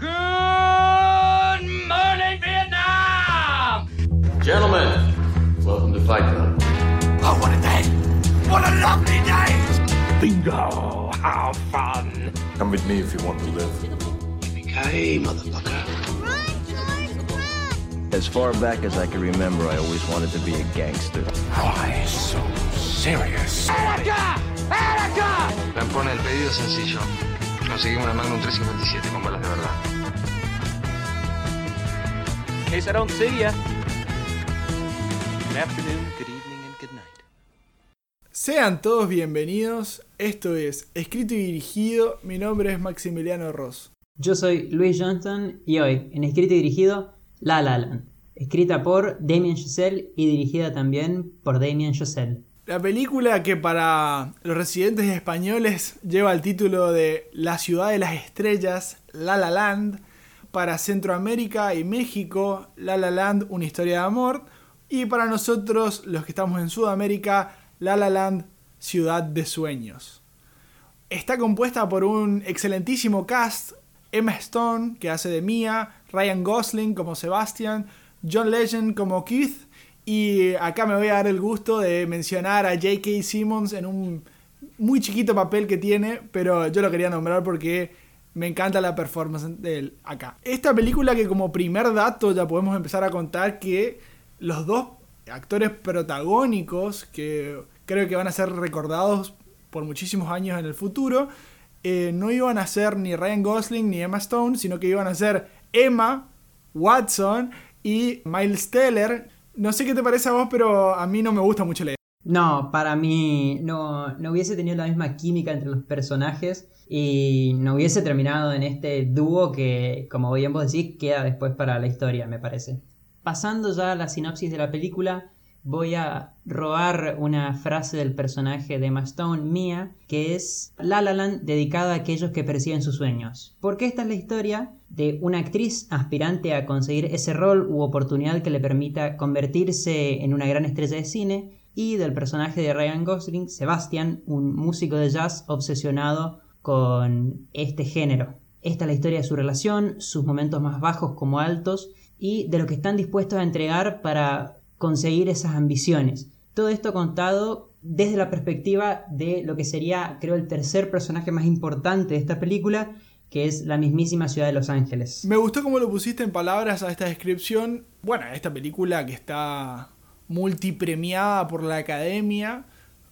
Good morning, Vietnam! Gentlemen, welcome to Fight Club. Oh, what a day! What a lovely day! Bingo! How fun! Come with me if you want to live. Hey, motherfucker. As far back as I can remember, I always wanted to be a gangster. Why so serious? Me pone el pedido sencillo. Conseguimos una Magnum 357 con balas de verdad. Case I don't see ya. Good afternoon, good evening, and good night. Sean todos bienvenidos. Esto es Escrito y Dirigido. Mi nombre es Maximiliano Ross. Yo soy Luis Johnston y hoy, en escrito y dirigido, La La Land, escrita por Damien Chazelle y dirigida también por Damien Chazelle. La película que para los residentes españoles lleva el título de La ciudad de las estrellas, La La Land. Para Centroamérica y México, La La Land, una historia de amor. Y para nosotros, los que estamos en Sudamérica, La La Land, ciudad de sueños. Está compuesta por un excelentísimo cast. Emma Stone, que hace de Mia, Ryan Gosling como Sebastian, John Legend como Keith. Y acá me voy a dar el gusto de mencionar a J.K. Simmons en un muy chiquito papel que tiene, pero yo lo quería nombrar porque me encanta la performance de él acá. Esta película que como primer dato ya podemos empezar a contar que los dos actores protagónicos que creo que van a ser recordados por muchísimos años en el futuro, eh, no iban a ser ni Ryan Gosling ni Emma Stone, sino que iban a ser Emma Watson y Miles Teller. No sé qué te parece a vos, pero a mí no me gusta mucho idea. No, para mí no, no hubiese tenido la misma química entre los personajes y no hubiese terminado en este dúo que, como bien vos decís, queda después para la historia, me parece. Pasando ya a la sinopsis de la película, voy a robar una frase del personaje de Emma Stone, Mia, que es La La Land dedicada a aquellos que persiguen sus sueños. Porque esta es la historia de una actriz aspirante a conseguir ese rol u oportunidad que le permita convertirse en una gran estrella de cine y del personaje de Ryan Gosling, Sebastian, un músico de jazz obsesionado con este género. Esta es la historia de su relación, sus momentos más bajos como altos y de lo que están dispuestos a entregar para conseguir esas ambiciones. Todo esto contado desde la perspectiva de lo que sería, creo, el tercer personaje más importante de esta película, que es la mismísima ciudad de Los Ángeles. Me gustó cómo lo pusiste en palabras a esta descripción. Bueno, esta película que está multipremiada por la academia.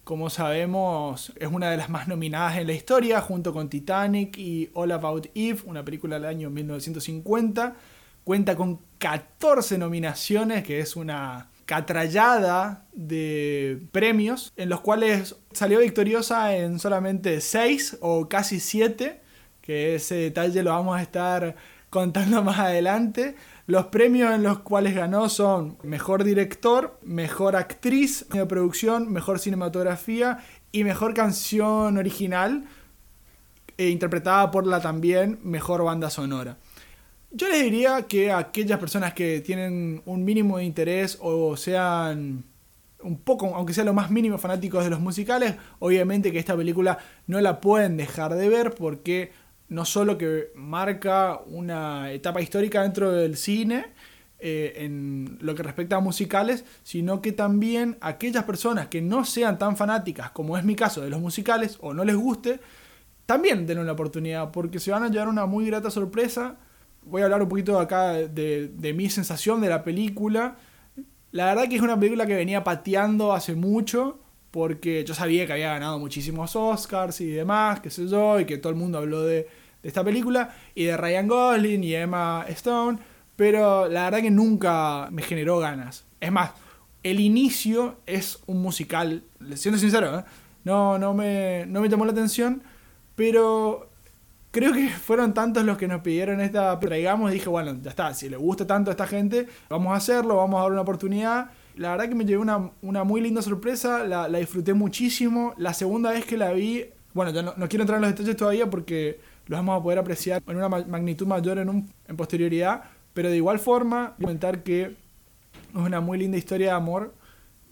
Como sabemos, es una de las más nominadas en la historia, junto con Titanic y All About Eve, una película del año 1950. Cuenta con 14 nominaciones, que es una catrallada de premios, en los cuales salió victoriosa en solamente 6 o casi 7, que ese detalle lo vamos a estar contando más adelante. Los premios en los cuales ganó son Mejor Director, Mejor Actriz de Producción, Mejor Cinematografía y Mejor Canción Original, e interpretada por la también Mejor Banda Sonora. Yo les diría que aquellas personas que tienen un mínimo de interés o sean un poco, aunque sea lo más mínimo fanáticos de los musicales, obviamente que esta película no la pueden dejar de ver porque no solo que marca una etapa histórica dentro del cine eh, en lo que respecta a musicales, sino que también aquellas personas que no sean tan fanáticas, como es mi caso de los musicales, o no les guste, también den una oportunidad, porque se van a llevar una muy grata sorpresa. Voy a hablar un poquito acá de, de mi sensación de la película. La verdad que es una película que venía pateando hace mucho, porque yo sabía que había ganado muchísimos Oscars y demás, qué sé yo, y que todo el mundo habló de, de esta película, y de Ryan Gosling y Emma Stone, pero la verdad que nunca me generó ganas. Es más, el inicio es un musical, siendo sincero, ¿eh? no, no, me, no me llamó la atención, pero creo que fueron tantos los que nos pidieron esta traigamos dije, bueno, ya está, si le gusta tanto a esta gente, vamos a hacerlo, vamos a dar una oportunidad. La verdad que me llevé una, una muy linda sorpresa, la, disfruté muchísimo. La segunda vez que la vi, bueno, ya no, no, quiero entrar en los detalles todavía porque los vamos a poder apreciar en una magnitud mayor en, un, en posterioridad, pero de igual forma, comentar que es una muy linda historia de amor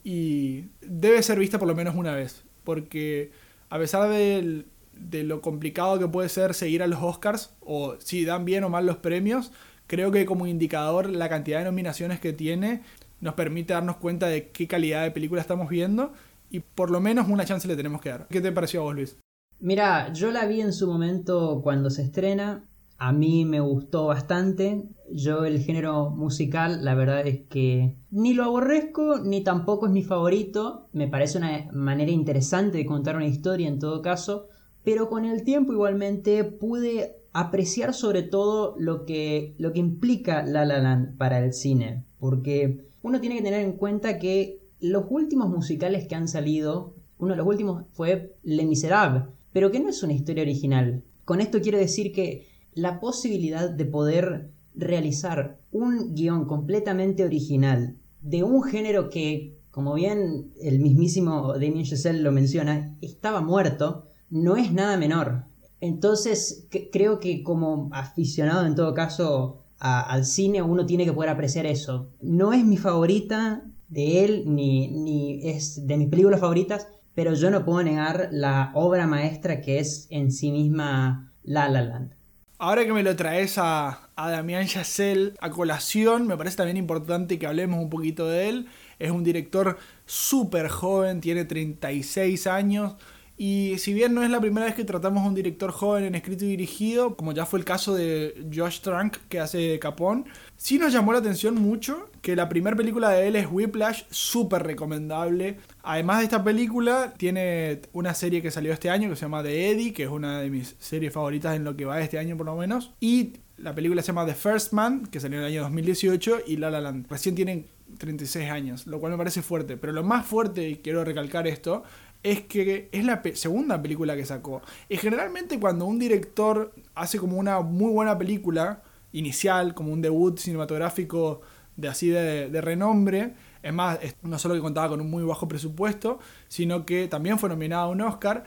y debe ser vista por lo menos una vez, porque a pesar del de lo complicado que puede ser seguir a los Oscars o si dan bien o mal los premios, creo que como indicador la cantidad de nominaciones que tiene nos permite darnos cuenta de qué calidad de película estamos viendo y por lo menos una chance le tenemos que dar. ¿Qué te pareció a vos, Luis? Mira, yo la vi en su momento cuando se estrena. A mí me gustó bastante. Yo el género musical, la verdad es que ni lo aborrezco, ni tampoco es mi favorito. Me parece una manera interesante de contar una historia en todo caso. Pero con el tiempo igualmente pude apreciar sobre todo lo que, lo que implica La La Land para el cine. Porque uno tiene que tener en cuenta que los últimos musicales que han salido, uno de los últimos fue Les Miserables, pero que no es una historia original. Con esto quiero decir que la posibilidad de poder realizar un guion completamente original de un género que, como bien el mismísimo Damien Chazelle lo menciona, estaba muerto, no es nada menor. Entonces, creo que como aficionado en todo caso al cine, uno tiene que poder apreciar eso. No es mi favorita de él, ni, ni es de mis películas favoritas, pero yo no puedo negar la obra maestra que es en sí misma La La Land. Ahora que me lo traes a, a Damián Chazelle a colación, me parece también importante que hablemos un poquito de él. Es un director súper joven, tiene 36 años, y si bien no es la primera vez que tratamos a un director joven en escrito y dirigido, como ya fue el caso de Josh Trank que hace Capón, sí nos llamó la atención mucho que la primera película de él es Whiplash, súper recomendable. Además de esta película, tiene una serie que salió este año que se llama The Eddie, que es una de mis series favoritas en lo que va este año por lo menos. Y la película se llama The First Man, que salió en el año 2018, y La La Land. Recién tienen 36 años, lo cual me parece fuerte. Pero lo más fuerte, y quiero recalcar esto, es que es la segunda película que sacó. Y generalmente cuando un director hace como una muy buena película inicial, como un debut cinematográfico de así de, renombre, es más, no solo que contaba con un muy bajo presupuesto, sino que también fue nominada a un Oscar,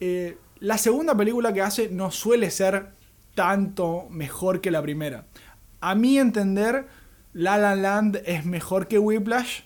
eh, la segunda película que hace no suele ser tanto mejor que la primera. A mi entender, La La Land es mejor que Whiplash.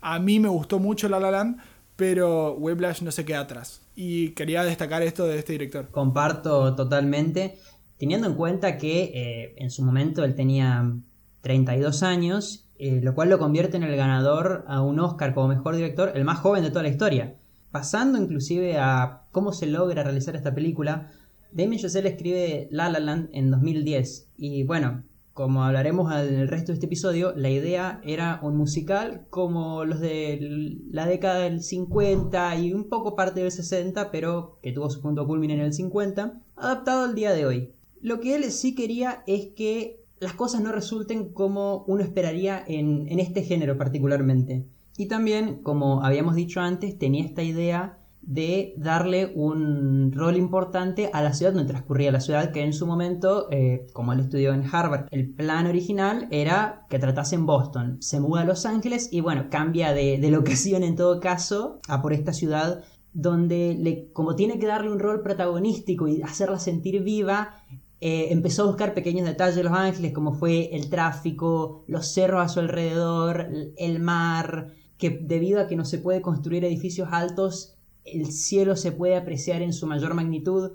A mí me gustó mucho La La Land, pero Whiplash no se queda atrás. Y quería destacar esto de este director. Comparto totalmente, teniendo en cuenta que eh, en su momento él tenía 32 años, eh, lo cual lo convierte en el ganador a un Oscar como mejor director, el más joven de toda la historia. Pasando inclusive a cómo se logra realizar esta película, Damien Chazelle escribe La La Land en 2010. Y bueno, como hablaremos en el resto de este episodio, la idea era un musical como los de la década del 50 y un poco parte del 60, pero que tuvo su punto culmine en el 50, adaptado al día de hoy. Lo que él sí quería es que las cosas no resulten como uno esperaría en, en este género particularmente. Y también, como habíamos dicho antes, tenía esta idea de darle un rol importante a la ciudad donde transcurría la ciudad, que en su momento, eh, como él estudió en Harvard, el plan original era que tratase en Boston. Se muda a Los Ángeles y bueno, cambia de, de locación en todo caso a por esta ciudad donde le, como tiene que darle un rol protagonístico y hacerla sentir viva, eh, empezó a buscar pequeños detalles de Los Ángeles, como fue el tráfico, los cerros a su alrededor, el mar, que debido a que no se puede construir edificios altos, el cielo se puede apreciar en su mayor magnitud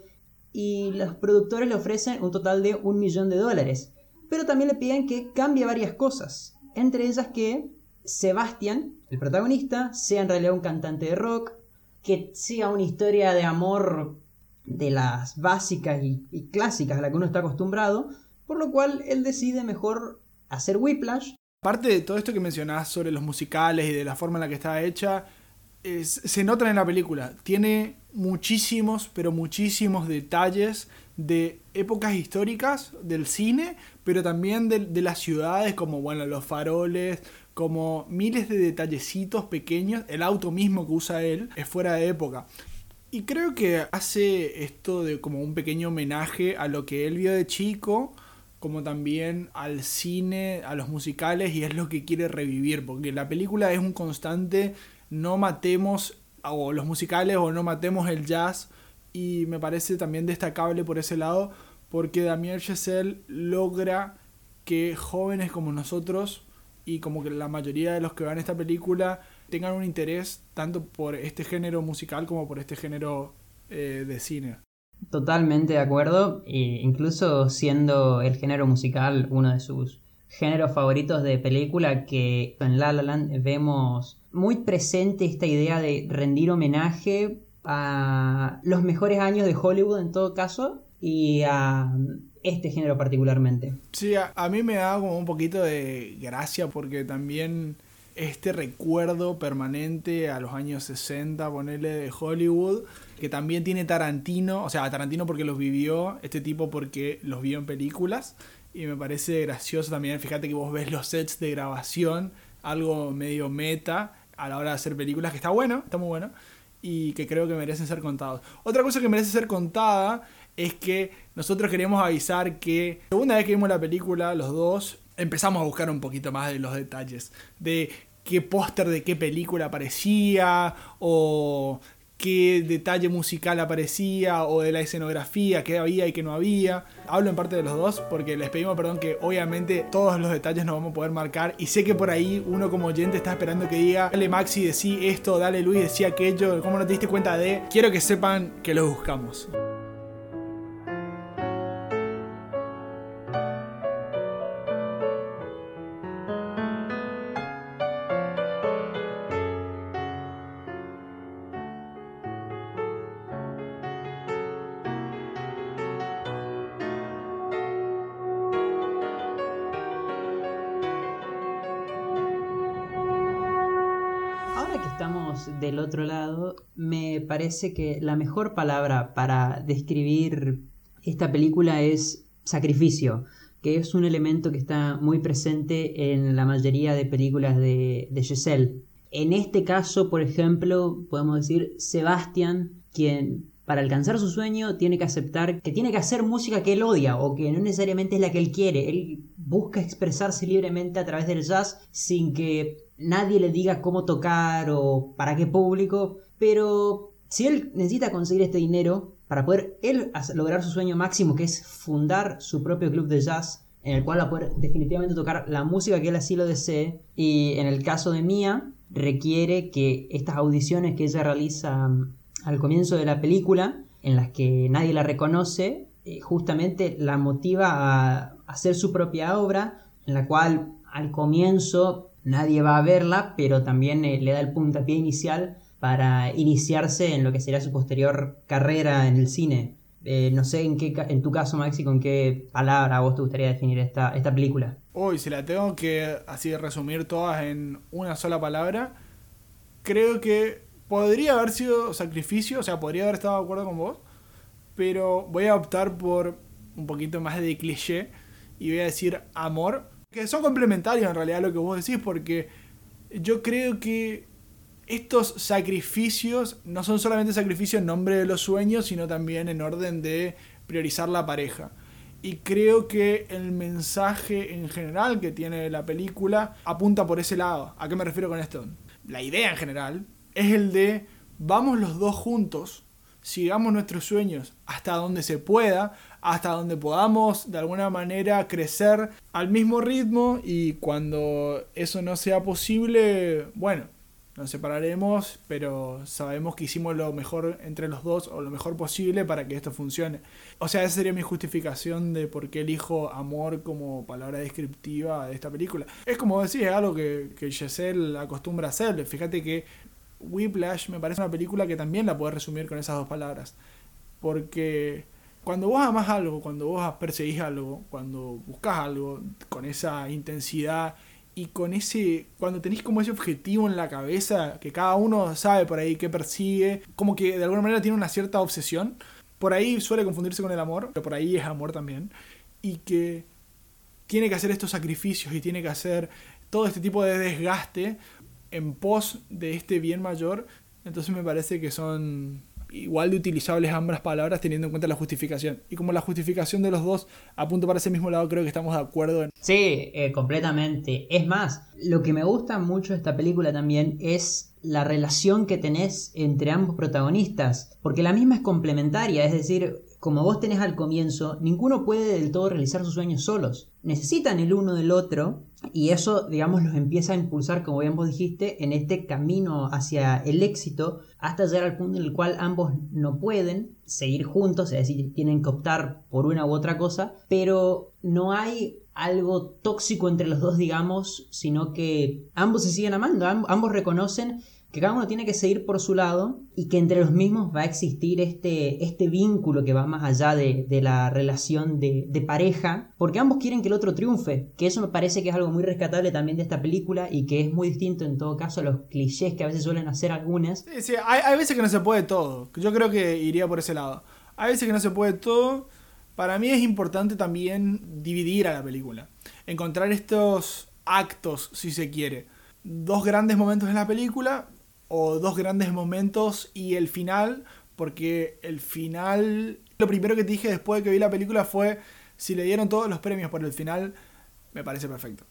y los productores le ofrecen un total de un millón de dólares. Pero también le piden que cambie varias cosas, entre ellas que Sebastian, el protagonista, sea en realidad un cantante de rock, que sea una historia de amor de las básicas y, clásicas a las que uno está acostumbrado, por lo cual él decide mejor hacer Whiplash. Parte de todo esto que mencionás sobre los musicales y de la forma en la que está hecha, se nota en la película. Tiene muchísimos, pero muchísimos detalles de épocas históricas del cine, pero también de, las ciudades, como bueno, los faroles, como miles de detallecitos pequeños. El auto mismo que usa él es fuera de época. Y creo que hace esto de como un pequeño homenaje a lo que él vio de chico, como también al cine, a los musicales, y es lo que quiere revivir, porque la película es un constante no matemos o los musicales o no matemos el jazz y me parece también destacable por ese lado porque Damien Chazelle logra que jóvenes como nosotros y como que la mayoría de los que vean esta película tengan un interés tanto por este género musical como por este género eh, de cine. Totalmente de acuerdo, e incluso siendo el género musical uno de sus géneros favoritos de película, que en La La Land vemos muy presente esta idea de rendir homenaje a los mejores años de Hollywood en todo caso y a este género particularmente. Sí, a, a mí me da como un poquito de gracia porque también este recuerdo permanente a los años 60, ponerle de Hollywood, que también tiene Tarantino, o sea, Tarantino porque los vivió, este tipo porque los vio en películas, y me parece gracioso también, fíjate que vos ves los sets de grabación, algo medio meta a la hora de hacer películas, que está bueno, está muy bueno, y que creo que merecen ser contados. Otra cosa que merece ser contada es que nosotros queríamos avisar que, segunda vez que vimos la película, los dos, empezamos a buscar un poquito más de los detalles. De qué póster de qué película aparecía, o qué detalle musical aparecía, o de la escenografía, qué había y qué no había. Hablo en parte de los dos, porque les pedimos perdón que obviamente todos los detalles no vamos a poder marcar. Y sé que por ahí uno como oyente está esperando que diga, dale Maxi, decí esto, dale Luis, decía aquello, ¿cómo no te diste cuenta de? Quiero que sepan que los buscamos. Parece que la mejor palabra para describir esta película es sacrificio, que es un elemento que está muy presente en la mayoría de películas de, de. En este caso, por ejemplo, podemos decir Sebastian, quien para alcanzar su sueño tiene que aceptar que tiene que hacer música que él odia o que no necesariamente es la que él quiere. Él busca expresarse libremente a través del jazz sin que nadie le diga cómo tocar o para qué público. Pero si él necesita conseguir este dinero para poder él lograr su sueño máximo, que es fundar su propio club de jazz, en el cual va a poder definitivamente tocar la música que él así lo desee. Y en el caso de Mia, requiere que estas audiciones que ella realiza al comienzo de la película, en las que nadie la reconoce, eh, justamente la motiva a hacer su propia obra, en la cual al comienzo nadie va a verla, pero también eh, le da el puntapié inicial para iniciarse en lo que será su posterior carrera en el cine. Eh, no sé en, qué, en tu caso, Maxi, con qué palabra vos te gustaría definir esta, esta película. Uy, si la tengo que así resumir todas en una sola palabra, creo que podría haber sido sacrificio, o sea, podría haber estado de acuerdo con vos, pero voy a optar por un poquito más de cliché y voy a decir amor, que son complementarios en realidad a lo que vos decís, porque yo creo que estos sacrificios no son solamente sacrificios en nombre de los sueños, sino también en orden de priorizar la pareja. Y creo que el mensaje en general que tiene la película apunta por ese lado. ¿A qué me refiero con esto? La idea en general es el de vamos los dos juntos, sigamos nuestros sueños hasta donde se pueda, hasta donde podamos de alguna manera crecer al mismo ritmo y cuando eso no sea posible, bueno, nos separaremos, pero sabemos que hicimos lo mejor entre los dos o lo mejor posible para que esto funcione. O sea, esa sería mi justificación de por qué elijo amor como palabra descriptiva de esta película. Es como decís, es algo que, que Giselle acostumbra a hacer. Fíjate que Whiplash me parece una película que también la puedes resumir con esas dos palabras. Porque cuando vos amas algo, cuando vos perseguís algo, cuando buscas algo con esa intensidad y con ese, cuando tenéis como ese objetivo en la cabeza, que cada uno sabe por ahí qué persigue, como que de alguna manera tiene una cierta obsesión, por ahí suele confundirse con el amor, pero por ahí es amor también, y que tiene que hacer estos sacrificios y tiene que hacer todo este tipo de desgaste en pos de este bien mayor, entonces me parece que son igual de utilizables ambas palabras teniendo en cuenta la justificación. Y como la justificación de los dos apunta para ese mismo lado, creo que estamos de acuerdo en... Sí, eh, completamente. Es más, lo que me gusta mucho de esta película también es la relación que tenés entre ambos protagonistas, porque la misma es complementaria, es decir, como vos tenés al comienzo, ninguno puede del todo realizar sus sueños solos. Necesitan el uno del otro y eso, digamos, los empieza a impulsar, como bien vos dijiste, en este camino hacia el éxito hasta llegar al punto en el cual ambos no pueden seguir juntos, es decir, tienen que optar por una u otra cosa, pero no hay algo tóxico entre los dos, digamos, sino que ambos se siguen amando, ambos reconocen que cada uno tiene que seguir por su lado y que entre los mismos va a existir este, este vínculo que va más allá de, la relación de, pareja, porque ambos quieren que el otro triunfe, que eso me parece que es algo muy rescatable también de esta película y que es muy distinto en todo caso a los clichés que a veces suelen hacer algunas. Sí, hay, hay veces que no se puede todo, yo creo que iría por ese lado. Hay veces que no se puede todo. Para mí es importante también dividir a la película, encontrar estos actos, si se quiere. Dos grandes momentos en la película, o dos grandes momentos y el final, porque el final, lo primero que te dije después de que vi la película fue, si le dieron todos los premios por el final, me parece perfecto.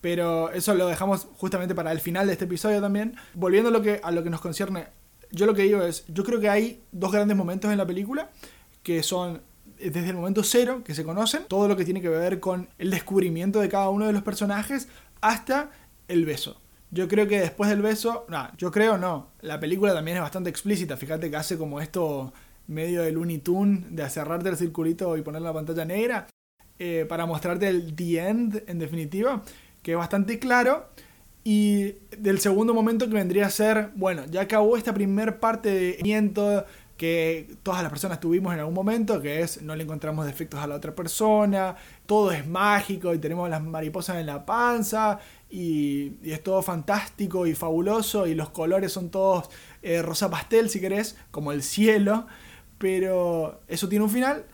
Pero eso lo dejamos justamente para el final de este episodio también. Volviendo a lo que, a lo que nos concierne, yo lo que digo es, yo creo que hay dos grandes momentos en la película, que son desde el momento cero que se conocen, todo lo que tiene que ver con el descubrimiento de cada uno de los personajes, hasta el beso. Yo creo que después del beso, no, yo creo no. La película también es bastante explícita. Fíjate que hace como esto medio de Looney Tune, de cerrarte el circulito y poner la pantalla negra, eh, para mostrarte el The End, en definitiva, que es bastante claro. Y del segundo momento que vendría a ser, bueno, ya acabó esta primer parte de miento que todas las personas tuvimos en algún momento, que es no le encontramos defectos a la otra persona, todo es mágico y tenemos las mariposas en la panza y, es todo fantástico y fabuloso y los colores son todos eh, rosa pastel si querés, como el cielo, pero eso tiene un final.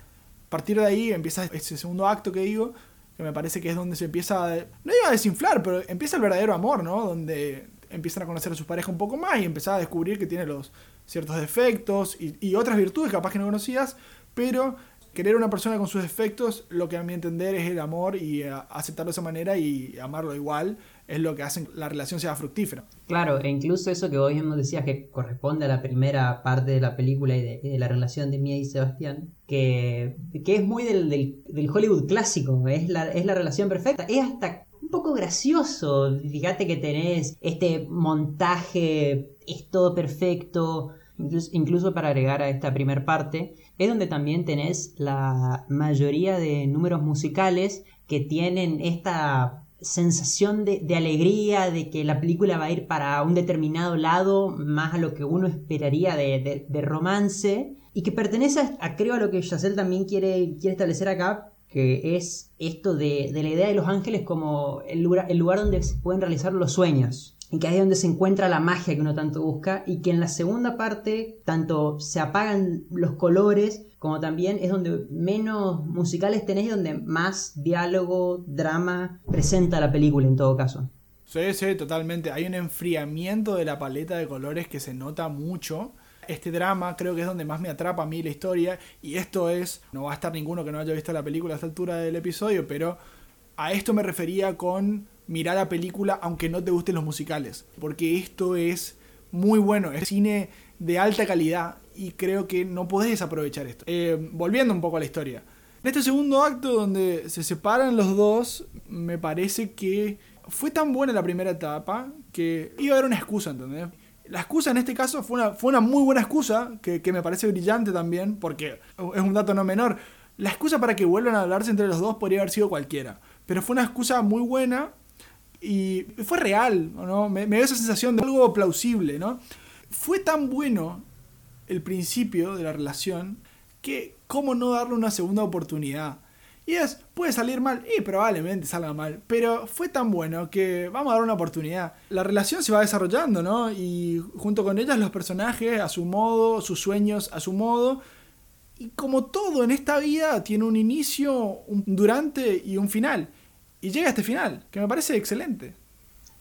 A partir de ahí empieza ese segundo acto que digo, que me parece que es donde se empieza, a, no iba a desinflar, pero empieza el verdadero amor, ¿no? Donde empiezan a conocer a su pareja un poco más y empezar a descubrir que tiene los ciertos defectos y, y otras virtudes capaz que no conocías, pero querer a una persona con sus defectos, lo que a mi entender es el amor y eh, aceptarlo de esa manera y amarlo igual, es lo que hace que la relación sea fructífera. Claro, e incluso eso que vos mismo decías que corresponde a la primera parte de la película y de, la relación de Mia y Sebastián, que, que es muy del, del, Hollywood clásico, es la, es la relación perfecta, es hasta un poco gracioso, fíjate que tenés este montaje, es todo perfecto, incluso, incluso para agregar a esta primera parte, es donde también tenés la mayoría de números musicales que tienen esta sensación de, alegría, de que la película va a ir para un determinado lado, más a lo que uno esperaría de, romance, y que pertenece a, creo, a lo que Yacel también quiere, quiere establecer acá, que es esto de, la idea de los ángeles como el lugar, el lugar donde se pueden realizar los sueños y que ahí es donde se encuentra la magia que uno tanto busca y que en la segunda parte tanto se apagan los colores como también es donde menos musicales tenés y donde más diálogo, drama presenta la película en todo caso. Sí, sí, totalmente. Hay un enfriamiento de la paleta de colores que se nota mucho. Este drama creo que es donde más me atrapa a mí la historia y esto es, no va a estar ninguno que no haya visto la película a esta altura del episodio, pero a esto me refería con mirar la película aunque no te gusten los musicales, porque esto es muy bueno, es cine de alta calidad y creo que no podés desaprovechar esto. Eh, volviendo un poco a la historia. En este segundo acto donde se separan los dos, me parece que fue tan buena la primera etapa que iba a haber una excusa, ¿entendés? La excusa en este caso fue una, fue una muy buena excusa, que, que me parece brillante también, porque es un dato no menor. La excusa para que vuelvan a hablarse entre los dos podría haber sido cualquiera, pero fue una excusa muy buena y fue real, ¿no? Me, dio esa sensación de algo plausible, ¿no? Fue tan bueno el principio de la relación que cómo no darle una segunda oportunidad. Y es, puede salir mal, y probablemente salga mal, pero fue tan bueno que vamos a dar una oportunidad. La relación se va desarrollando, ¿no? Y junto con ellas los personajes a su modo, sus sueños a su modo. Y como todo en esta vida tiene un inicio, un durante y un final y llega a este final, que me parece excelente.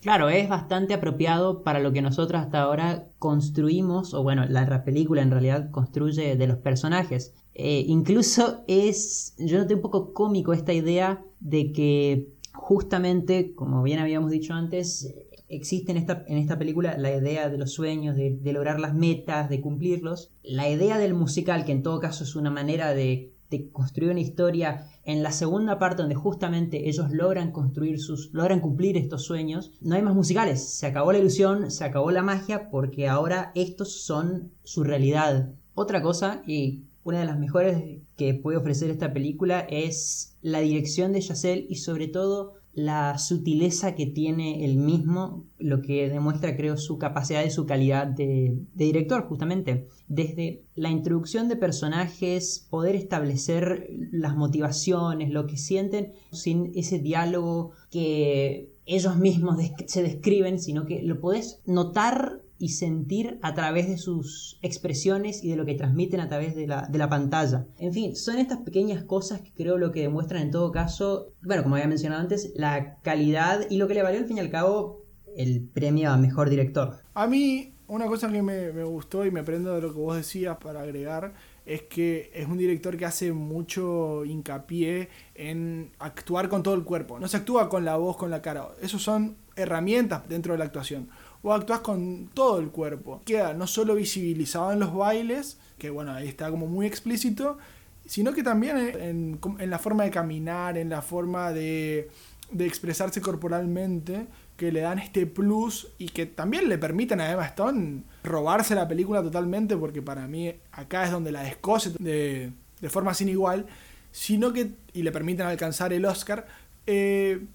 Claro, es bastante apropiado para lo que nosotros hasta ahora construimos, o bueno, la película en realidad construye de los personajes. Eh, incluso es, yo noté un poco cómico esta idea de que justamente, como bien habíamos dicho antes, existe en esta, en esta película la idea de los sueños, de, de lograr las metas, de cumplirlos. La idea del musical, que en todo caso es una manera de de construir una historia en la segunda parte donde justamente ellos logran construir sus logran cumplir estos sueños. No hay más musicales. Se acabó la ilusión se acabó la magia porque ahora estos son su realidad. Otra cosa y una de las mejores que puede ofrecer esta película es la dirección de Chazelle y sobre todo la sutileza que tiene el mismo, lo que demuestra creo su capacidad y su calidad de, de, director justamente. Desde la introducción de personajes, poder establecer las motivaciones, lo que sienten, sin ese diálogo que ellos mismos se describen, sino que lo podés notar y sentir a través de sus expresiones y de lo que transmiten a través de la, de la, pantalla. En fin, son estas pequeñas cosas que creo lo que demuestran en todo caso, bueno, como había mencionado antes, la calidad y lo que le valió al fin y al cabo el premio a mejor director. A mí, una cosa que me, me gustó y me prendo de lo que vos decías para agregar es que es un director que hace mucho hincapié en actuar con todo el cuerpo. No se actúa con la voz, con la cara. Esos son herramientas dentro de la actuación o actúas con todo el cuerpo. Queda no solo visibilizado en los bailes, que bueno, ahí está como muy explícito, sino que también en, en la forma de caminar, en la forma de, de, expresarse corporalmente, que le dan este plus y que también le permiten a Emma Stone robarse la película totalmente, porque para mí acá es donde la descose de, de forma sin igual, sino que, y le permiten alcanzar el Oscar, eh,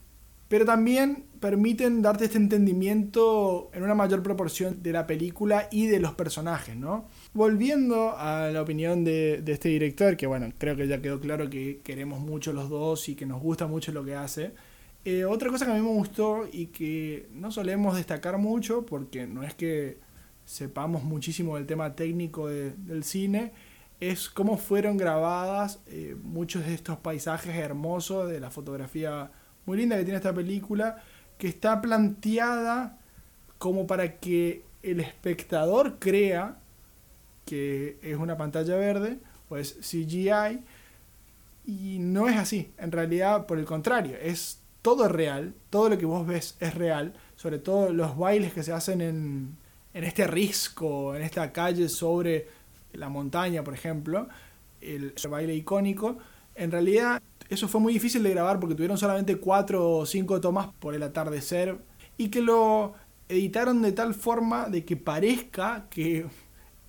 pero también permiten darte este entendimiento en una mayor proporción de la película y de los personajes, ¿no? Volviendo a la opinión de, este director, que bueno, creo que ya quedó claro que queremos mucho los dos y que nos gusta mucho lo que hace. Eh, otra cosa que a mí me gustó y que no solemos destacar mucho, porque no es que sepamos muchísimo del tema técnico de, del cine, es cómo fueron grabadas eh, muchos de estos paisajes hermosos de la fotografía muy linda que tiene esta película, que está planteada como para que el espectador crea que es una pantalla verde o es CGI y no es así. En realidad, por el contrario, es todo real, todo lo que vos ves es real, sobre todo los bailes que se hacen en, en este risco, en esta calle sobre la montaña, por ejemplo, el baile icónico, en realidad eso fue muy difícil de grabar porque tuvieron solamente cuatro o cinco tomas por el atardecer y que lo editaron de tal forma de que parezca que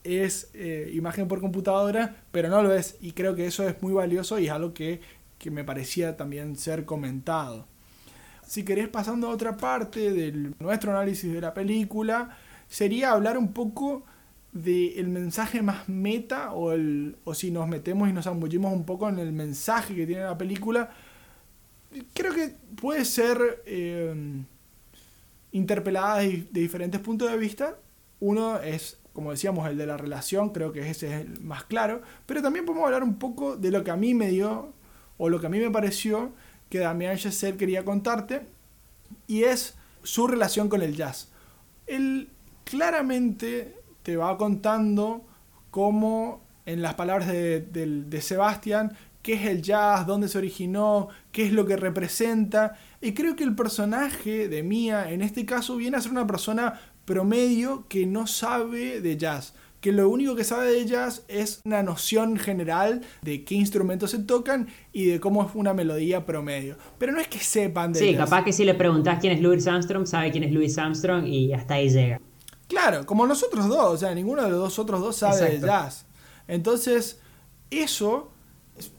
es eh, imagen por computadora, pero no lo es. Y creo que eso es muy valioso y es algo que, que me parecía también ser comentado. Si querés pasando a otra parte de nuestro análisis de la película, sería hablar un poco del mensaje más meta o, el, o si nos metemos y nos zambullimos un poco en el mensaje que tiene la película, creo que puede ser eh, interpelada de, de, diferentes puntos de vista. Uno es, como decíamos, el de la relación, creo que ese es el más claro, pero también podemos hablar un poco de lo que a mí me dio o lo que a mí me pareció que Damien Chazelle quería contarte y es su relación con el jazz. Él claramente te va contando cómo, en las palabras de, de, de Sebastián, qué es el jazz, dónde se originó, qué es lo que representa. Y creo que el personaje de Mia, en este caso, viene a ser una persona promedio que no sabe de jazz. Que lo único que sabe de jazz es una noción general de qué instrumentos se tocan y de cómo es una melodía promedio. Pero no es que sepan de sí, jazz. capaz que si le preguntas quién es Louis Armstrong, sabe quién es Louis Armstrong y hasta ahí llega. Claro, como nosotros dos, o sea, ninguno de los dos otros dos sabe Exacto. de jazz. Entonces, eso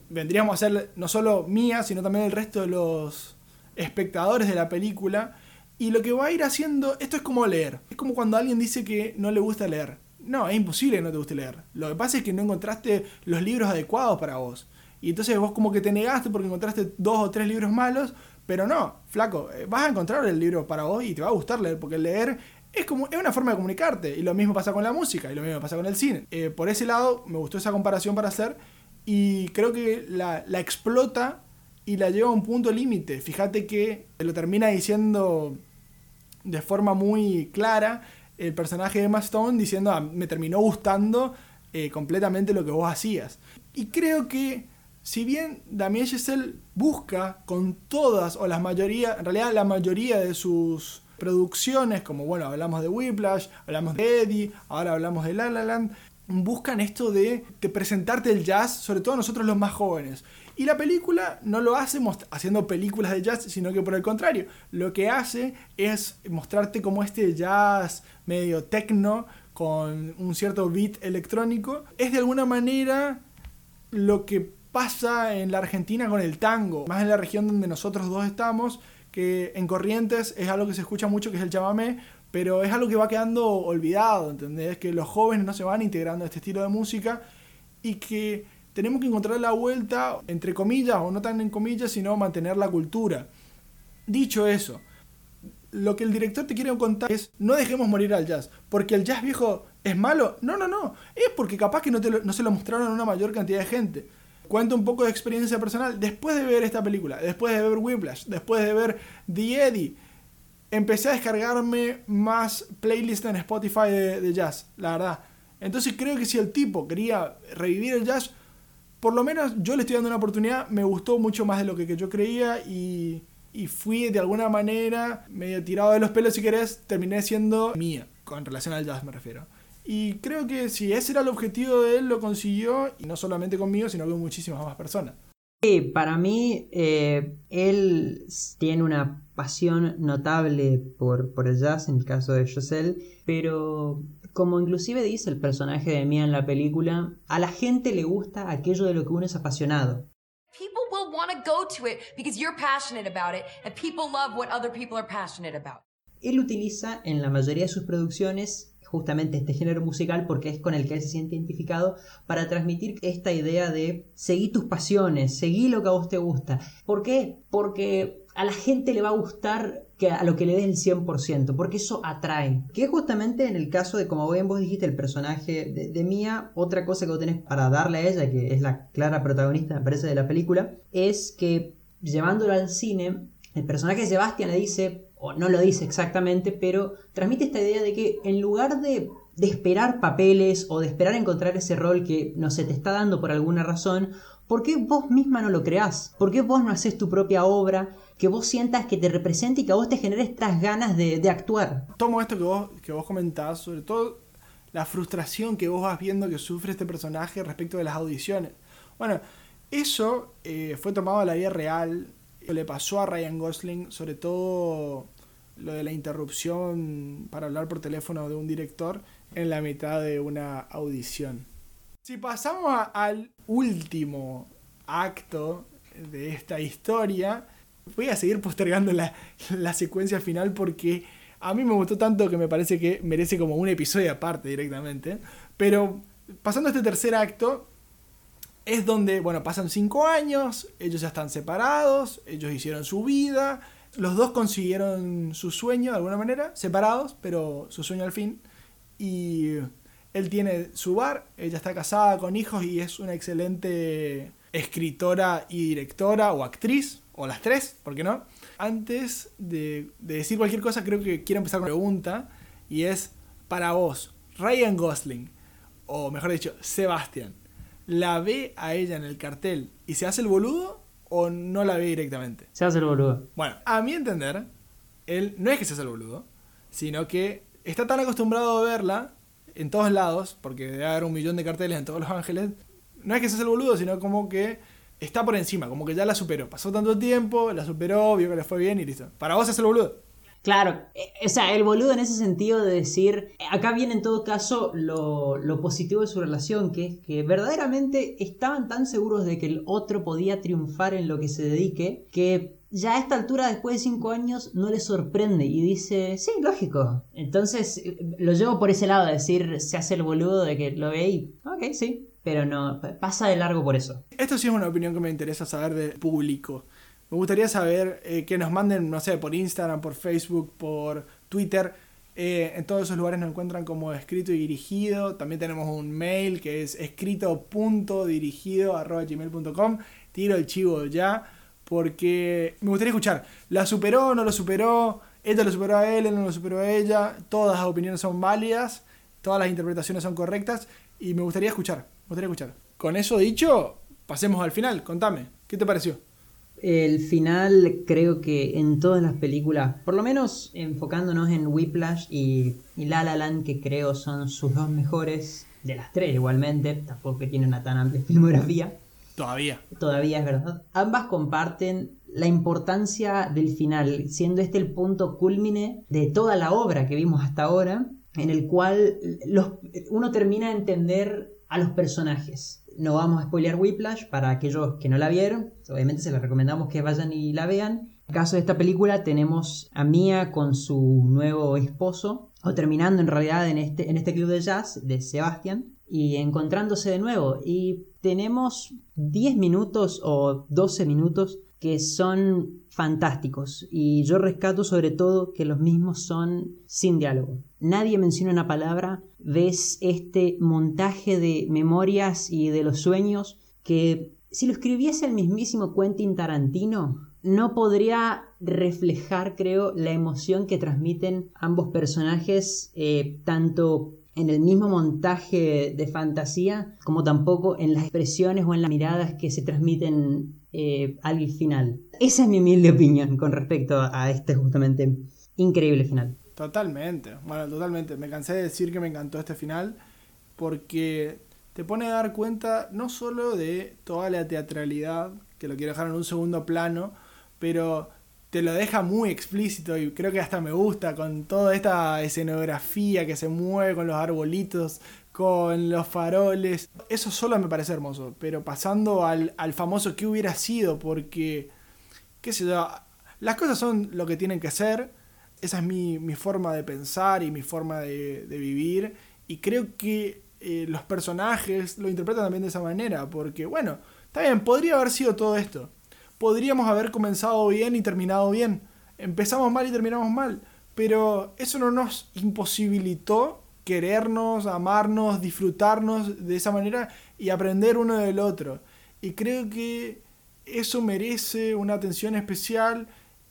vendríamos a ser no solo mía, sino también el resto de los espectadores de la película. Y lo que va a ir haciendo, esto es como leer. Es como cuando alguien dice que no le gusta leer. No, es imposible que no te guste leer. Lo que pasa es que no encontraste los libros adecuados para vos. Y entonces vos como que te negaste porque encontraste dos o tres libros malos, pero no, flaco, vas a encontrar el libro para vos y te va a gustar leer, porque leer es como es una forma de comunicarte. Y lo mismo pasa con la música y lo mismo pasa con el cine. Eh, por ese lado me gustó esa comparación para hacer y creo que la, la explota y la lleva a un punto límite. Fíjate que lo termina diciendo de forma muy clara el personaje de Emma Stone diciendo ah, me terminó gustando eh, completamente lo que vos hacías y creo que si bien Damien Chazelle busca con todas o las mayoría en realidad la mayoría de sus producciones como, bueno, hablamos de Whiplash, hablamos de Eddie, ahora hablamos de La La Land, buscan esto de, presentarte el jazz, sobre todo nosotros los más jóvenes. Y la película no lo hace haciendo películas de jazz, sino que por el contrario, lo que hace es mostrarte como este jazz medio techno, con un cierto beat electrónico, es de alguna manera lo que pasa en la Argentina con el tango, más en la región donde nosotros dos estamos, que en Corrientes es algo que se escucha mucho, que es el chamamé, pero es algo que va quedando olvidado, ¿entendés? Que los jóvenes no se van integrando a este estilo de música y que tenemos que encontrar la vuelta, entre comillas, o no tan en comillas, sino mantener la cultura. Dicho eso, lo que el director te quiere contar es no dejemos morir al jazz, porque el jazz viejo es malo. No, no, no, es porque capaz que no, no se lo mostraron a una mayor cantidad de gente. Cuento un poco de experiencia personal. Después de ver esta película, después de ver Whiplash, después de ver The Eddie, empecé a descargarme más playlists en Spotify de, jazz, la verdad. Entonces creo que si el tipo quería revivir el jazz, por lo menos yo le estoy dando una oportunidad, me gustó mucho más de lo que, yo creía y, y, fui de alguna manera medio tirado de los pelos si querés, terminé siendo mía, con relación al jazz me refiero. Y creo que si ese era el objetivo de él, lo consiguió, y no solamente conmigo, sino con muchísimas más personas. Sí, para mí eh, él tiene una pasión notable por, por el jazz, en el caso de Giselle, pero como inclusive dice el personaje de Mia en la película, a la gente le gusta aquello de lo que uno es apasionado. People will want to go to it because you're passionate about it and people love what other people are passionate about. Él utiliza en la mayoría de sus producciones justamente este género musical porque es con el que él se siente identificado para transmitir esta idea de seguir tus pasiones, seguir lo que a vos te gusta. ¿Por qué? Porque a la gente le va a gustar que a lo que le des el 100%, porque eso atrae. Que es justamente en el caso de, como bien vos dijiste, el personaje de, de Mia, otra cosa que vos tenés para darle a ella, que es la clara protagonista, me parece, de la película, es que llevándola al cine, el personaje de Sebastián le dice, o no lo dice exactamente, pero transmite esta idea de que en lugar de, de esperar papeles o de esperar encontrar ese rol que no se te está dando por alguna razón, ¿por qué vos misma no lo creás? ¿Por qué vos no haces tu propia obra? Que vos sientas que te represente y que a vos te genere estas ganas de, de actuar. Tomo esto que vos, que vos comentás, sobre todo la frustración que vos vas viendo que sufre este personaje respecto de las audiciones. Bueno, eso eh, fue tomado a la vida real le pasó a Ryan Gosling, sobre todo lo de la interrupción para hablar por teléfono de un director en la mitad de una audición. Si pasamos al último acto de esta historia, voy a seguir postergando la, la, secuencia final porque a mí me gustó tanto que me parece que merece como un episodio aparte directamente. Pero pasando a este tercer acto, es donde, bueno, pasan cinco años, ellos ya están separados, ellos hicieron su vida, los dos consiguieron su sueño de alguna manera, separados, pero su sueño al fin. Y él tiene su bar, ella está casada con hijos y es una excelente escritora y directora o actriz, o las tres, ¿por qué no? Antes de, de decir cualquier cosa, creo que quiero empezar con una pregunta, y es para vos, Ryan Gosling, o mejor dicho, Sebastián la ve a ella en el cartel y se hace el boludo o no la ve directamente? Se hace el boludo. Bueno, a mi entender, él no es que se hace el boludo, sino que está tan acostumbrado a verla en todos lados, porque debe haber un millón de carteles en todos Los Ángeles, no es que se hace el boludo, sino como que está por encima, como que ya la superó. Pasó tanto tiempo, la superó, vio que le fue bien y listo. Para vos se hace el boludo. Claro, eh, o sea, el boludo en ese sentido de decir, acá viene en todo caso lo, lo, positivo de su relación, que es que verdaderamente estaban tan seguros de que el otro podía triunfar en lo que se dedique, que ya a esta altura, después de cinco años, no le sorprende y dice, sí, lógico. Entonces eh, lo llevo por ese lado, de decir, se hace el boludo de que lo ve y, ok, sí, pero no, pasa de largo por eso. Esto sí es una opinión que me interesa saber del público. Me gustaría saber eh, que nos manden, no sé, por Instagram, por Facebook, por Twitter. Eh, en todos esos lugares nos encuentran como escrito y dirigido. También tenemos un mail que es escrito.dirigido.gmail.com. Tiro el chivo ya. Porque me gustaría escuchar. ¿La superó o no lo superó? ¿Ella lo superó a él? ¿Él no lo superó a ella? Todas las opiniones son válidas. Todas las interpretaciones son correctas. Y me gustaría escuchar. Me gustaría escuchar. Con eso dicho, pasemos al final. Contame. ¿Qué te pareció? El final creo que en todas las películas, por lo menos enfocándonos en Whiplash y, y La La Land, que creo son sus dos mejores, de las tres igualmente, tampoco que tienen una tan amplia filmografía, Todavía. todavía es verdad. Ambas comparten la importancia del final, siendo este el punto culmine de toda la obra que vimos hasta ahora, en el cual los, uno termina de entender a los personajes. No vamos a spoilear Whiplash para aquellos que no la vieron, obviamente se les recomendamos que vayan y la vean. En el caso de esta película tenemos a Mia con su nuevo esposo, o terminando en realidad en este, en este club de jazz de Sebastian, y encontrándose de nuevo. Y tenemos 10 minutos o 12 minutos que son fantásticos y yo rescato sobre todo que los mismos son sin diálogo. Nadie menciona una palabra, ves este montaje de memorias y de los sueños que si lo escribiese el mismísimo Quentin Tarantino no podría reflejar creo la emoción que transmiten ambos personajes eh, tanto en el mismo montaje de fantasía, como tampoco en las expresiones o en las miradas que se transmiten eh, al final. Esa es mi humilde opinión con respecto a este justamente increíble final. Totalmente, bueno, totalmente. Me cansé de decir que me encantó este final porque te pone a dar cuenta no solo de toda la teatralidad, que lo quiero dejar en un segundo plano, pero te lo deja muy explícito y creo que hasta me gusta con toda esta escenografía que se mueve con los arbolitos, con los faroles. Eso solo me parece hermoso, pero pasando al, al famoso que hubiera sido, porque, qué sé yo, las cosas son lo que tienen que ser, esa es mi, mi forma de pensar y mi forma de, de vivir, y creo que eh, los personajes lo interpretan también de esa manera, porque bueno, está bien, podría haber sido todo esto podríamos haber comenzado bien y terminado bien. Empezamos mal y terminamos mal. Pero eso no nos imposibilitó querernos, amarnos, disfrutarnos de esa manera y aprender uno del otro. Y creo que eso merece una atención especial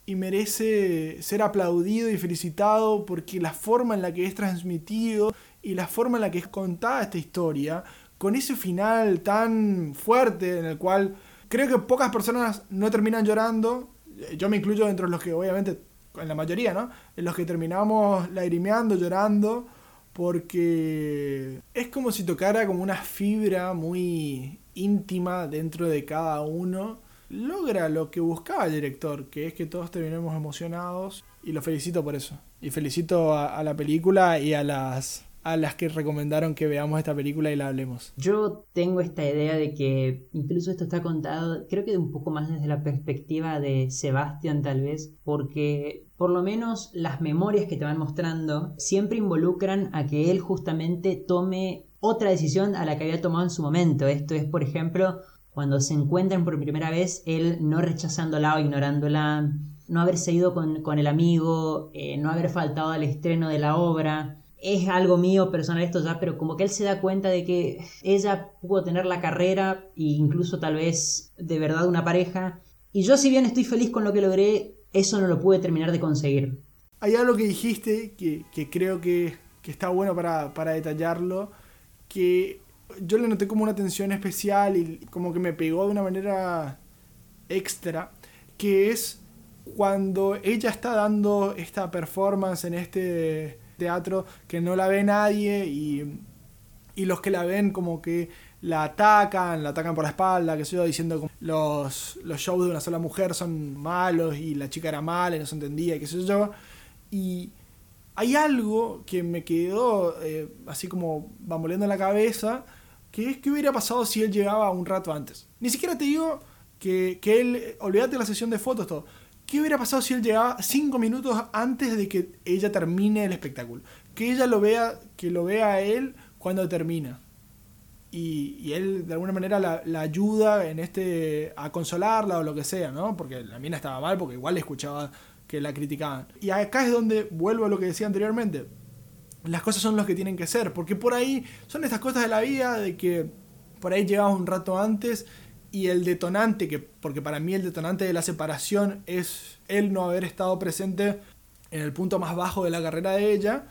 y merece ser aplaudido y felicitado porque la forma en la que es transmitido y la forma en la que es contada esta historia, con ese final tan fuerte en el cual Creo que pocas personas no terminan llorando. Yo me incluyo dentro de los que, obviamente, en la mayoría, ¿no? En los que terminamos lagrimeando, llorando, porque es como si tocara como una fibra muy íntima dentro de cada uno. Logra lo que buscaba el director, que es que todos terminemos emocionados, y lo felicito por eso. Y felicito a, la película y a las a las que recomendaron que veamos esta película y la hablemos. Yo tengo esta idea de que incluso esto está contado, creo que un poco más desde la perspectiva de Sebastian tal vez, porque por lo menos las memorias que te van mostrando siempre involucran a que él justamente tome otra decisión a la que había tomado en su momento. Esto es, por ejemplo, cuando se encuentran por primera vez, él no rechazándola o ignorándola, no haberse ido con, con el amigo, eh, no haber faltado al estreno de la obra, es algo mío personal esto ya, pero como que él se da cuenta de que ella pudo tener la carrera e incluso tal vez de verdad una pareja. Y yo si bien estoy feliz con lo que logré, eso no lo pude terminar de conseguir. Hay algo que dijiste que, que creo que, que, está bueno para, para detallarlo, que yo le noté como una atención especial y como que me pegó de una manera extra, que es cuando ella está dando esta performance en este teatro que no la ve nadie y, y los que la ven como que la atacan, la atacan por la espalda, que se yo, diciendo que los, los shows de una sola mujer son malos y la chica era mala y no se entendía, qué sé yo. Y hay algo que me quedó eh, así como bamboleando en la cabeza, que es que hubiera pasado si él llegaba un rato antes. Ni siquiera te digo que, que él, olvídate la sesión de fotos, todo ¿Qué hubiera pasado si él llegaba cinco minutos antes de que ella termine el espectáculo? Que ella lo vea, que lo vea a él cuando termina. Y, y él de alguna manera la, ayuda en este a consolarla o lo que sea, ¿no? Porque la mina estaba mal, porque igual escuchaba que la criticaban. Y acá es donde vuelvo a lo que decía anteriormente. Las cosas son lo que tienen que ser, porque por ahí son estas cosas de la vida de que por ahí llegamos un rato antes y el detonante, que, porque para mí el detonante de la separación es él no haber estado presente en el punto más bajo de la carrera de ella.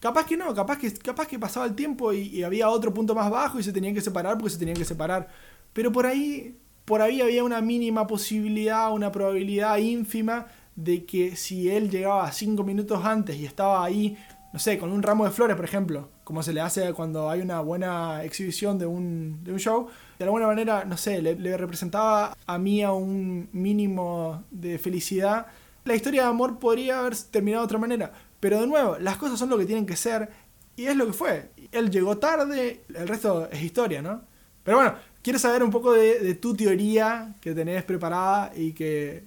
Capaz que no, capaz que, capaz que pasaba el tiempo y, y había otro punto más bajo y se tenían que separar porque se tenían que separar. Pero por ahí por ahí había una mínima posibilidad, una probabilidad ínfima de que si él llegaba cinco minutos antes y estaba ahí, no sé, con un ramo de flores, por ejemplo, como se le hace cuando hay una buena exhibición de un, de un show, de alguna manera, no sé, le, le representaba a Mía un mínimo de felicidad, la historia de amor podría haber terminado de otra manera. Pero de nuevo, las cosas son lo que tienen que ser y es lo que fue. Él llegó tarde, el resto es historia, ¿no? Pero bueno, quiero saber un poco de, de tu teoría que tenés preparada y que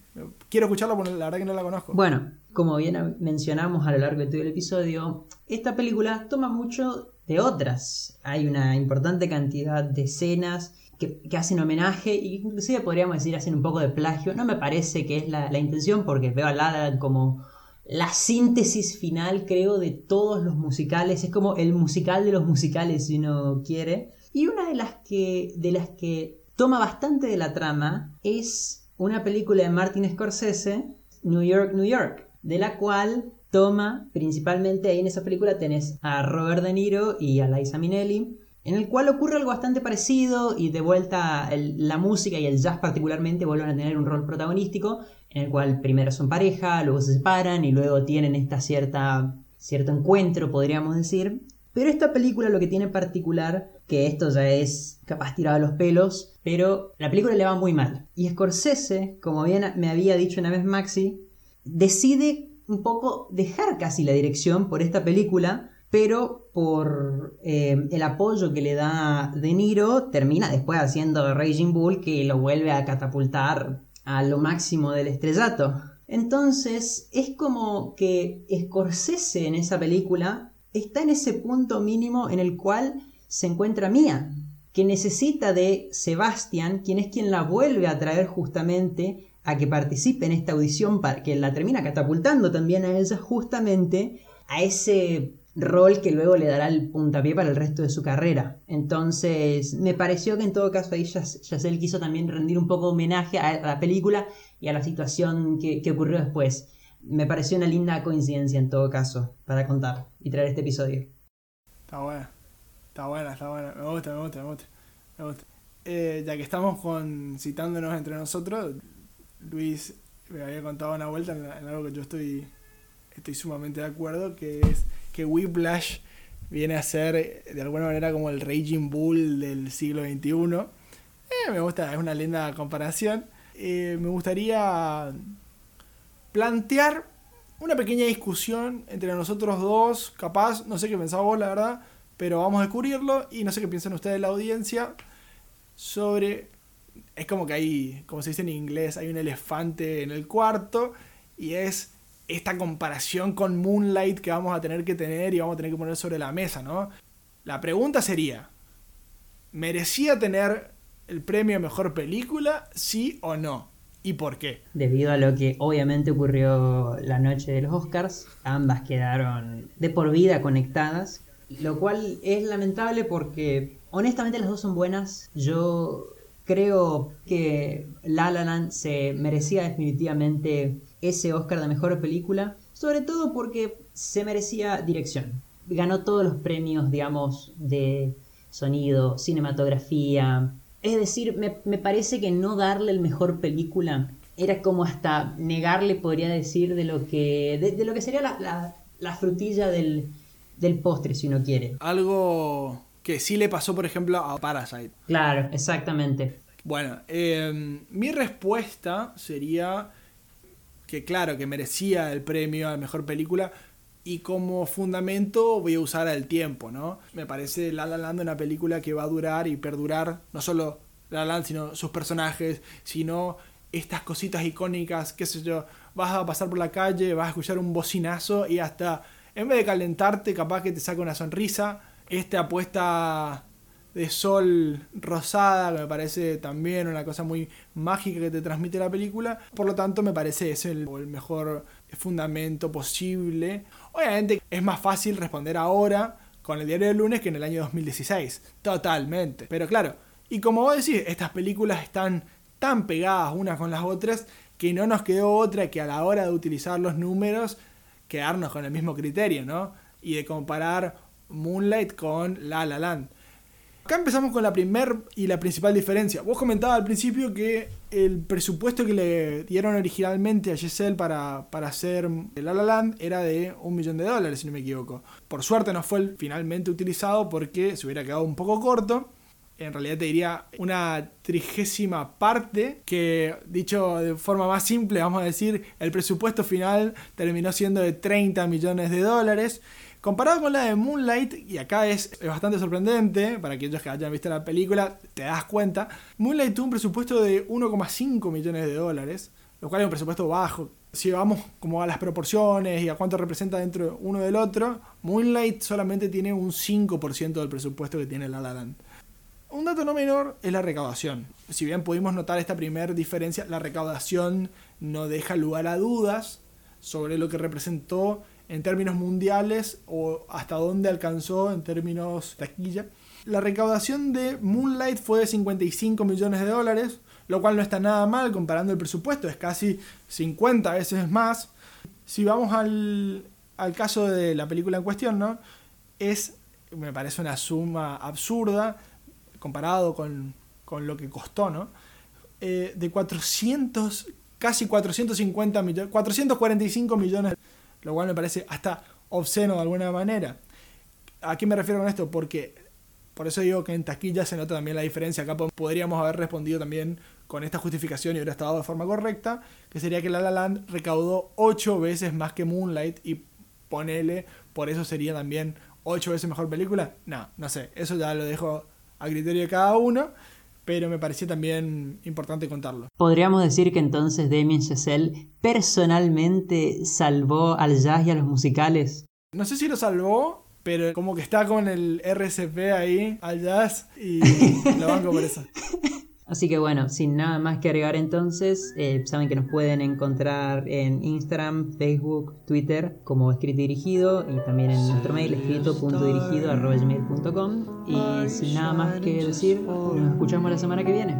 quiero escucharla porque la verdad que no la conozco. Bueno, como bien mencionamos a lo largo de todo el episodio, esta película toma mucho de otras. Hay una importante cantidad de escenas que, hacen homenaje e inclusive podríamos decir hacen un poco de plagio. No me parece que es la, intención porque veo a La La Land como la síntesis final, creo, de todos los musicales. Es como el musical de los musicales, si uno quiere. Y una de las que, de las que toma bastante de la trama es una película de Martin Scorsese, New York, New York, de la cual toma principalmente ahí en esa película tenés a Robert De Niro y a Liza Minnelli, en el cual ocurre algo bastante parecido y de vuelta el, la música y el jazz particularmente vuelven a tener un rol protagonístico, en el cual primero son pareja, luego se separan y luego tienen esta cierta cierto encuentro, podríamos decir. Pero esta película lo que tiene particular, que esto ya es capaz tirado a los pelos, pero la película le va muy mal. Y Scorsese, como bien me había dicho una vez Maxi, decide un poco dejar casi la dirección por esta película, pero por eh, el apoyo que le da De Niro, termina después haciendo Raging Bull, que lo vuelve a catapultar a lo máximo del estrellato. Entonces, es como que Scorsese en esa película está en ese punto mínimo en el cual se encuentra Mía, que necesita de Sebastian, quien es quien la vuelve a traer justamente a que participe en esta audición, para que la termina catapultando también a ella justamente a ese rol que luego le dará el puntapié para el resto de su carrera. Entonces, me pareció que en todo caso ahí Yacel quiso también rendir un poco homenaje a la película y a la situación que, ocurrió después. Me pareció una linda coincidencia en todo caso para contar y traer este episodio. Está buena, está buena, está buena. Me gusta, me gusta, me gusta. Eh, ya que estamos citándonos entre nosotros, Luis me había contado una vuelta en, algo que yo estoy, estoy sumamente de acuerdo, que es que Whiplash viene a ser de alguna manera como el Raging Bull del siglo XXI. Eh, me gusta, es una linda comparación. Eh, me gustaría plantear una pequeña discusión entre nosotros dos, capaz, no sé qué pensaba vos, la verdad, pero vamos a descubrirlo y no sé qué piensan ustedes la audiencia sobre... Es como que hay, como se dice en inglés, hay un elefante en el cuarto y es esta comparación con Moonlight que vamos a tener que tener y vamos a tener que poner sobre la mesa, ¿no? La pregunta sería, ¿merecía tener el premio a mejor película, sí o no? ¿Y por qué? Debido a lo que obviamente ocurrió la noche de los Oscars, ambas quedaron de por vida conectadas, lo cual es lamentable porque honestamente las dos son buenas. Yo creo que La La Land se merecía definitivamente ese Oscar de mejor película, sobre todo porque se merecía dirección. Ganó todos los premios, digamos, de sonido, cinematografía. Es decir, me, me parece que no darle el mejor película era como hasta negarle, podría decir, de lo que, de, lo que sería la, la, la frutilla del, del postre, si uno quiere. Algo que sí le pasó, por ejemplo, a Parasite. Claro, exactamente. Bueno, eh, mi respuesta sería que claro, que merecía el premio a la mejor película. Y como fundamento voy a usar el tiempo, ¿no? Me parece La La Land una película que va a durar y perdurar, no solo La La Land, sino sus personajes, sino estas cositas icónicas, qué sé yo, vas a pasar por la calle, vas a escuchar un bocinazo y hasta, en vez de calentarte, capaz que te saca una sonrisa, esta apuesta de sol rosada, me parece también una cosa muy mágica que te transmite la película. Por lo tanto, me parece ese el, el mejor fundamento posible. Obviamente es más fácil responder ahora con el diario del lunes que en el año 2016. Totalmente. Pero claro, y como vos decís, estas películas están tan pegadas unas con las otras que no nos quedó otra que a la hora de utilizar los números quedarnos con el mismo criterio, ¿no? Y de comparar Moonlight con La La Land. Acá empezamos con la primer y la principal diferencia. Vos comentabas al principio que el presupuesto que le dieron originalmente a Giselle para, para hacer La La Land era de un millón de dólares, si no me equivoco. Por suerte no fue finalmente utilizado porque se hubiera quedado un poco corto. En realidad te diría una trigésima parte que, dicho de forma más simple, vamos a decir, el presupuesto final terminó siendo de 30 millones de dólares. Comparado con la de Moonlight, y acá es, bastante sorprendente, para aquellos que hayan visto la película, te das cuenta, Moonlight tuvo un presupuesto de 1,5 millones de dólares, lo cual es un presupuesto bajo. Si vamos como a las proporciones y a cuánto representa dentro uno del otro, Moonlight solamente tiene un 5% del presupuesto que tiene La La Land. Un dato no menor es la recaudación. Si bien pudimos notar esta primera diferencia, la recaudación no deja lugar a dudas sobre lo que representó en términos mundiales o hasta dónde alcanzó en términos taquilla. La recaudación de Moonlight fue de 55 millones de dólares, lo cual no está nada mal comparando el presupuesto, es casi 50 veces más. Si vamos al, al caso de la película en cuestión, ¿no? Es, me parece una suma absurda comparado con, con lo que costó, ¿no? Eh, de 400, casi 450 millones, 445 millones lo cual me parece hasta obsceno de alguna manera. ¿A qué me refiero con esto? Porque por eso digo que en taquilla se nota también la diferencia. Acá podríamos haber respondido también con esta justificación y hubiera estado de forma correcta, que sería que La La Land recaudó 8 veces más que Moonlight y ponele, por eso sería también 8 veces mejor película. No, no sé, eso ya lo dejo a criterio de cada uno pero me parecía también importante contarlo. Podríamos decir que entonces Damien Chazelle personalmente salvó al jazz y a los musicales. No sé si lo salvó, pero como que está con el RCP ahí al jazz y lo banco por eso. Así que bueno, sin nada más que agregar entonces, eh, saben que nos pueden encontrar en Instagram, Facebook, Twitter como escrito y dirigido y también en nuestro mail escrito.dirigido.com y sin nada más que decir, nos escuchamos la semana que viene.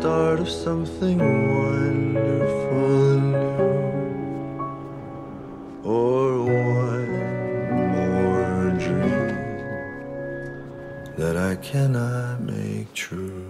Start of something wonderful and new, or one more dream that I cannot make true.